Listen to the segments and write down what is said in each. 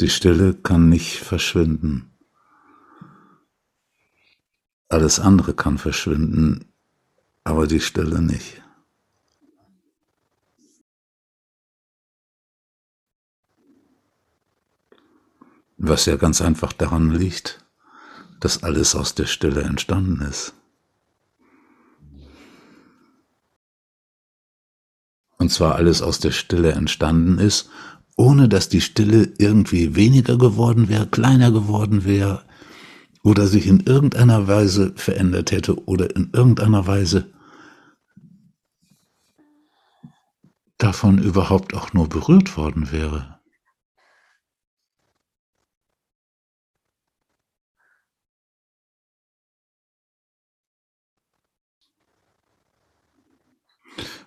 Die Stille kann nicht verschwinden. Alles andere kann verschwinden, aber die Stille nicht. Was ja ganz einfach daran liegt, dass alles aus der Stille entstanden ist. Und zwar alles aus der Stille entstanden ist, ohne dass die Stille irgendwie weniger geworden wäre, kleiner geworden wäre oder sich in irgendeiner Weise verändert hätte oder in irgendeiner Weise davon überhaupt auch nur berührt worden wäre.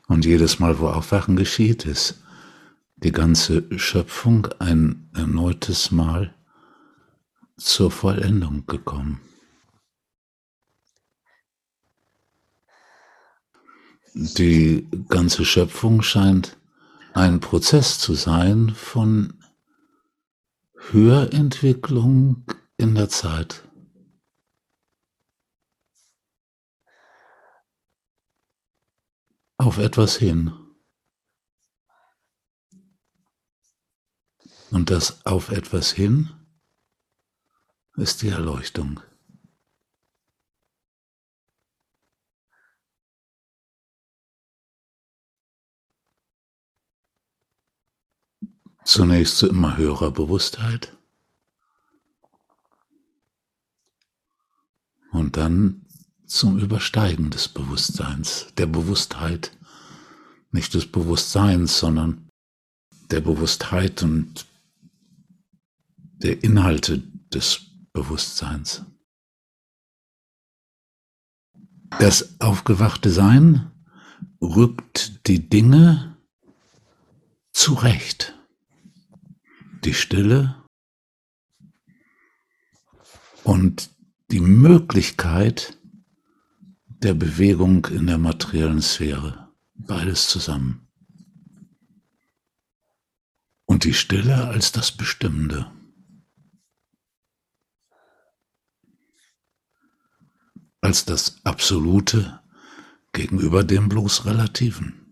Und jedes Mal, wo Aufwachen geschieht, ist die ganze Schöpfung ein erneutes Mal zur Vollendung gekommen. Die ganze Schöpfung scheint ein Prozess zu sein von Höherentwicklung in der Zeit. Auf etwas hin. Und das auf etwas hin ist die Erleuchtung. Zunächst zu immer höherer Bewusstheit und dann zum Übersteigen des Bewusstseins, der Bewusstheit, nicht des Bewusstseins, sondern der Bewusstheit und der Inhalte des Bewusstseins. Das aufgewachte Sein rückt die Dinge zurecht. Die Stille und die Möglichkeit der Bewegung in der materiellen Sphäre. Beides zusammen. Und die Stille als das Bestimmende. Als das Absolute gegenüber dem bloß Relativen.